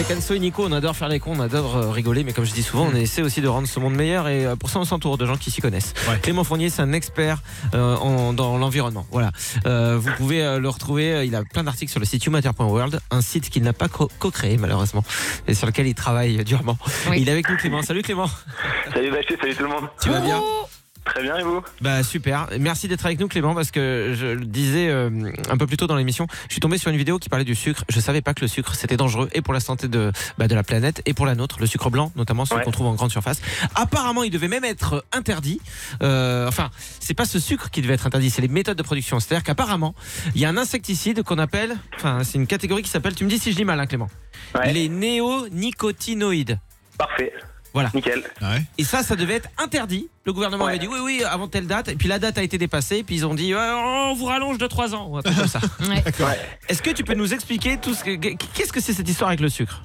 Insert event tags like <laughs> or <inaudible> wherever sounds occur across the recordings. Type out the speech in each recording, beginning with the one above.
Avec Anso et Nico, on adore faire les cons, on adore euh, rigoler, mais comme je dis souvent, on essaie aussi de rendre ce monde meilleur et euh, pour ça on s'entoure de gens qui s'y connaissent. Ouais. Clément Fournier, c'est un expert euh, en- dans l'environnement. Voilà. Euh, vous pouvez euh, le retrouver, il a plein d'articles sur le site humatter.world, un site qu'il n'a pas co- co-créé malheureusement et sur lequel il travaille durement. Oui. Il est avec nous Clément. Salut Clément. Salut Bachir, salut tout le monde. Tu vas bien Très bien et vous? Bah super, merci d'être avec nous Clément parce que je le disais euh, un peu plus tôt dans l'émission, je suis tombé sur une vidéo qui parlait du sucre. Je savais pas que le sucre c'était dangereux et pour la santé de, bah, de la planète et pour la nôtre, le sucre blanc notamment celui Ouais. qu'on trouve en grande surface. Apparemment il devait même être interdit. Euh, enfin c'est pas ce sucre qui devait être interdit, c'est les méthodes de production. C'est-à-dire qu'apparemment il y a un insecticide qu'on appelle, enfin c'est une catégorie qui s'appelle, tu me dis si je lis mal hein, Clément, Ouais. les néonicotinoïdes. Parfait. Voilà. Nickel. Ouais. Et ça, ça devait être interdit. Le gouvernement Ouais. avait dit oui, oui, avant telle date. Et puis la date a été dépassée. Et puis ils ont dit euh, on vous rallonge de 3 ans. Ou un truc comme ça. <laughs> Ouais. Est-ce que tu peux nous expliquer tout ce que. Qu'est-ce que c'est cette histoire avec le sucre?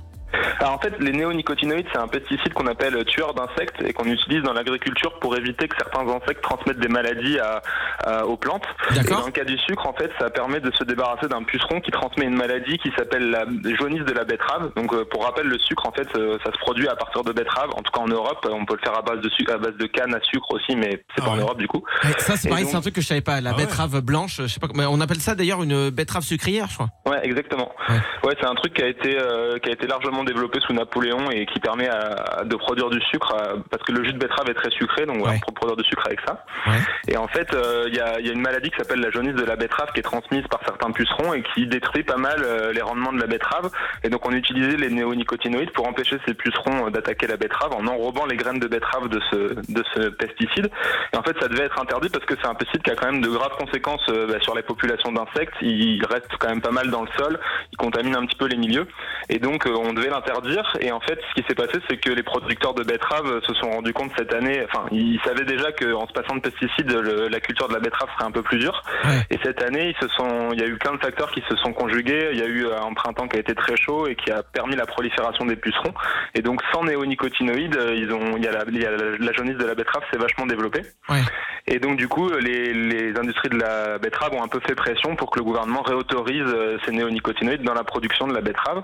Alors en fait, les néonicotinoïdes, c'est un pesticide qu'on appelle tueur d'insectes et qu'on utilise dans l'agriculture pour éviter que certains insectes transmettent des maladies à- à- aux plantes. Et D'accord. dans le cas du sucre, en fait, ça permet de se débarrasser d'un puceron qui transmet une maladie qui s'appelle la jaunisse de la betterave. Donc euh, pour rappel, le sucre, en fait, euh, ça se produit à partir de betterave. En tout cas en Europe, on peut le faire à base de, sucre, à base de canne à sucre aussi, mais c'est Ah pas en. Europe du coup. Ça, c'est pareil, donc- c'est un truc que je savais pas. La Ah ouais. betterave blanche, je sais pas. comment- On appelle ça d'ailleurs une betterave sucrière, je crois. Ouais, exactement. Ouais. Ouais, c'est un truc qui a été euh, qui a été largement développé sous Napoléon et qui permet à- de produire du sucre parce que le jus de betterave est très sucré, donc voilà, Ouais. on peut produire du sucre avec ça. Ouais. Et en fait, euh, il y, a, il y a une maladie qui s'appelle la jaunisse de la betterave qui est transmise par certains pucerons et qui détruit pas mal euh, les rendements de la betterave. Et donc on utilisait les néonicotinoïdes pour empêcher ces pucerons d'attaquer la betterave en enrobant les graines de betterave de ce de ce pesticide. Et en fait, ça devait être interdit parce que c'est un pesticide qui a quand même de graves conséquences euh, bah, sur les populations d'insectes. Il reste quand même pas mal dans le sol, il contamine un petit peu les milieux. Et donc, on devait l'interdire. Et en fait, ce qui s'est passé, c'est que les producteurs de betteraves se sont rendus compte cette année, enfin, ils savaient déjà qu'en se passant de pesticides, le- la culture de la betterave serait un peu plus dure. Ouais. Et cette année, ils se sont, il y a eu plein de facteurs qui se sont conjugués. Il y a eu euh, un printemps qui a été très chaud et qui a permis la prolifération des pucerons. Et donc, sans néonicotinoïdes, euh, ils ont, il y a la, il y a la, la jaunisse de la betterave s'est vachement développée. Ouais. Et donc, du coup, les, les industries de la betterave ont un peu fait pression pour que le gouvernement réautorise euh, ces néonicotinoïdes dans la production de la betterave.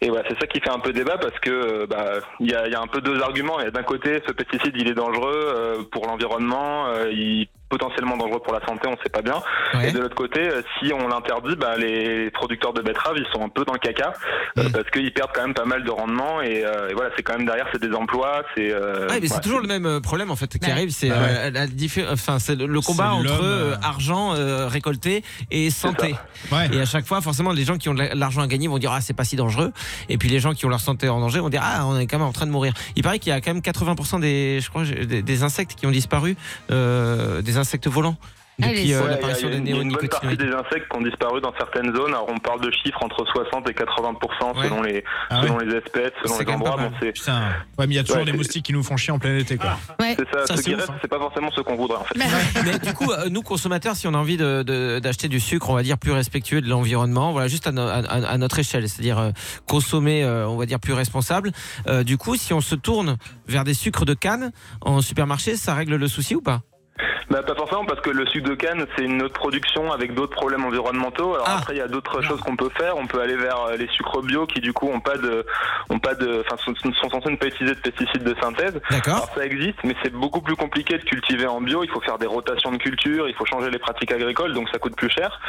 Et voilà, c'est ça qui fait un peu débat parce que euh, bah, il y, a, y a un peu deux arguments. Il y a d'un côté, ce pesticide, il est dangereux euh, pour l'environnement, il potentiellement dangereux pour la santé, on sait pas bien. Ouais. Et de l'autre côté, euh, si on l'interdit, bah, les producteurs de betteraves, ils sont un peu dans le caca euh, Mm. parce qu'ils perdent quand même pas mal de rendement. Et, euh, et voilà, c'est quand même derrière, c'est des emplois, c'est. euh, Ouais, mais c'est toujours le même problème en fait qui Ouais. arrive, c'est Ah euh, la diffé- enfin c'est le, le combat entre argent euh, récolté et santé. Ouais. Et à chaque fois, forcément, les gens qui ont de la- l'argent à gagner vont dire ah c'est pas si dangereux, et puis les gens qui ont leur santé en danger vont dire ah on est quand même en train de mourir. Il paraît qu'il y a quand même 80% des je crois des, des insectes qui ont disparu, euh, des insectes volants Ah, depuis euh, Ouais, il y a- l'apparition des néonicotinoïdes. des insectes qui ont disparu dans certaines zones. Alors on parle de chiffres entre 60 et 80% Ouais. selon les Ah selon les espèces, selon les endroits. Bon, c'est Putain. Ouais, mais il y a toujours Ouais, des moustiques qui nous font chier en plein été, quoi. Ouais. c'est ça. Ça, ce qui ouf, reste, hein. c'est pas forcément ce qu'on voudrait en fait. <laughs> Mais du coup, euh, nous consommateurs, si on a envie de- de- d'acheter du sucre, on va dire plus respectueux de l'environnement, voilà, juste à, no- à- à- à notre échelle, c'est-à-dire euh, consommer, euh, on va dire plus responsable. Euh, du coup, si on se tourne vers des sucres de canne en supermarché, ça règle le souci ou pas? Bah, pas forcément parce que le sucre de canne c'est une autre production avec d'autres problèmes environnementaux. Alors Ah. après il y a d'autres choses qu'on peut faire. On peut aller vers euh, les sucres bio qui du coup ont pas de ont pas de enfin sont, sont censés ne pas utiliser de pesticides de synthèse. D'accord. Ça existe, mais c'est beaucoup plus compliqué de cultiver en bio. Il faut faire des rotations de culture, il faut changer les pratiques agricoles, donc ça coûte plus cher.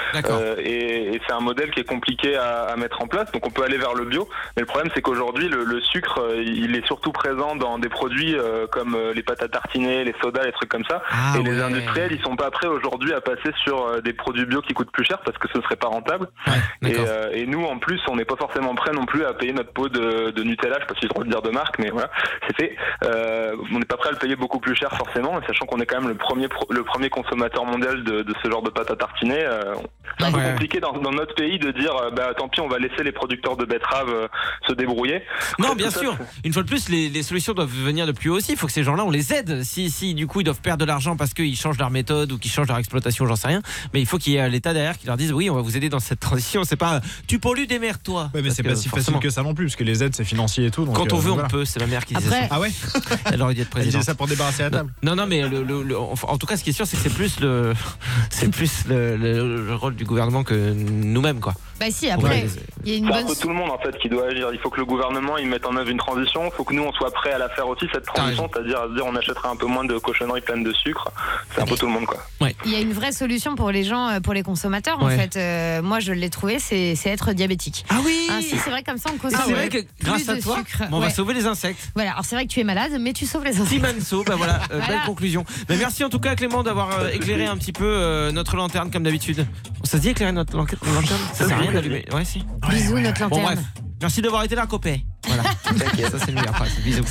Euh, et et c'est un modèle qui est compliqué à, à mettre en place. Donc on peut aller vers le bio, mais le problème c'est qu'aujourd'hui le, le sucre, euh, il est surtout présent dans des produits euh, comme euh, les pâtes à tartiner, les sodas, les trucs comme ça. Ah et les ouais. Industriels, ils sont pas prêts aujourd'hui à passer sur euh, des produits bio qui coûtent plus cher parce que ce serait pas rentable. Ouais, Et, euh, et nous, en plus, on n'est pas forcément prêts non plus à payer notre pot de, de Nutella. Je sais pas si j'ai le droit de dire de marque, mais voilà, c'est fait. Euh, on n'est pas prêt à le payer beaucoup plus cher forcément, sachant qu'on est quand même le premier pro- le premier consommateur mondial de, de ce genre de pâte à tartiner. euh, c'est un peu Ouais. compliqué dans, dans notre pays de dire, bah tant pis, on va laisser les producteurs de betteraves se débrouiller. Non, bien ça, sûr. Une fois de plus, les, les solutions doivent venir de plus haut aussi. Il faut que ces gens-là, on les aide. Si, si du coup, ils doivent perdre de l'argent parce qu'ils changent leur méthode ou qu'ils changent leur exploitation, j'en sais rien. Mais il faut qu'il y ait l'État derrière qui leur dise oui, on va vous aider dans cette transition. C'est pas tu pollues des mers, toi. Ouais, mais c'est pas si forcément, facile que ça non plus, parce que les aides, c'est financier et tout. donc, Quand on euh, veut, on peut. C'est ma mère qui disait Après- ça. Ah ouais <laughs> Elle aurait dû être Elle disait présidente. ça pour débarrasser la table. Non, non, mais le, le- le- enfin, en tout cas, ce qui est sûr, c'est que c'est plus le, <laughs> c'est plus le, le- le rôle du gouvernement que nous-mêmes, quoi. Bah si, après, il y a une C'est un bonne. peu tout le monde en fait qui doit agir. Il faut que le gouvernement il mette en œuvre une transition. Il faut que nous on soit prêts à la faire aussi cette transition, c'est-à-dire à se dire on achètera un peu moins de cochonneries pleines de sucre. C'est un peu tout le monde quoi. Il y a une vraie solution pour les gens, euh, pour les consommateurs. En fait, Euh, moi, je l'ai trouvé, c'est être diabétique. Ah oui Hein, si c'est vrai comme ça, on consomme c'est vrai que plus grâce à de toi, sucre. on va Ouais. sauver les insectes. Voilà. Alors c'est vrai que tu es malade, mais tu sauves les insectes. Timanso, bah voilà, euh, Voilà. belle conclusion. Mais merci en tout cas Clément d'avoir euh, éclairé un petit peu euh, notre lanterne comme d'habitude. Ça se dit éclairer notre lan- lanterne Ça sert à rien d'allumer. Ouais, si. Bisous, notre Bon lanterne. bref, merci d'avoir été là, copé. Voilà, <laughs> ça c'est une meilleure phrase. Bisous.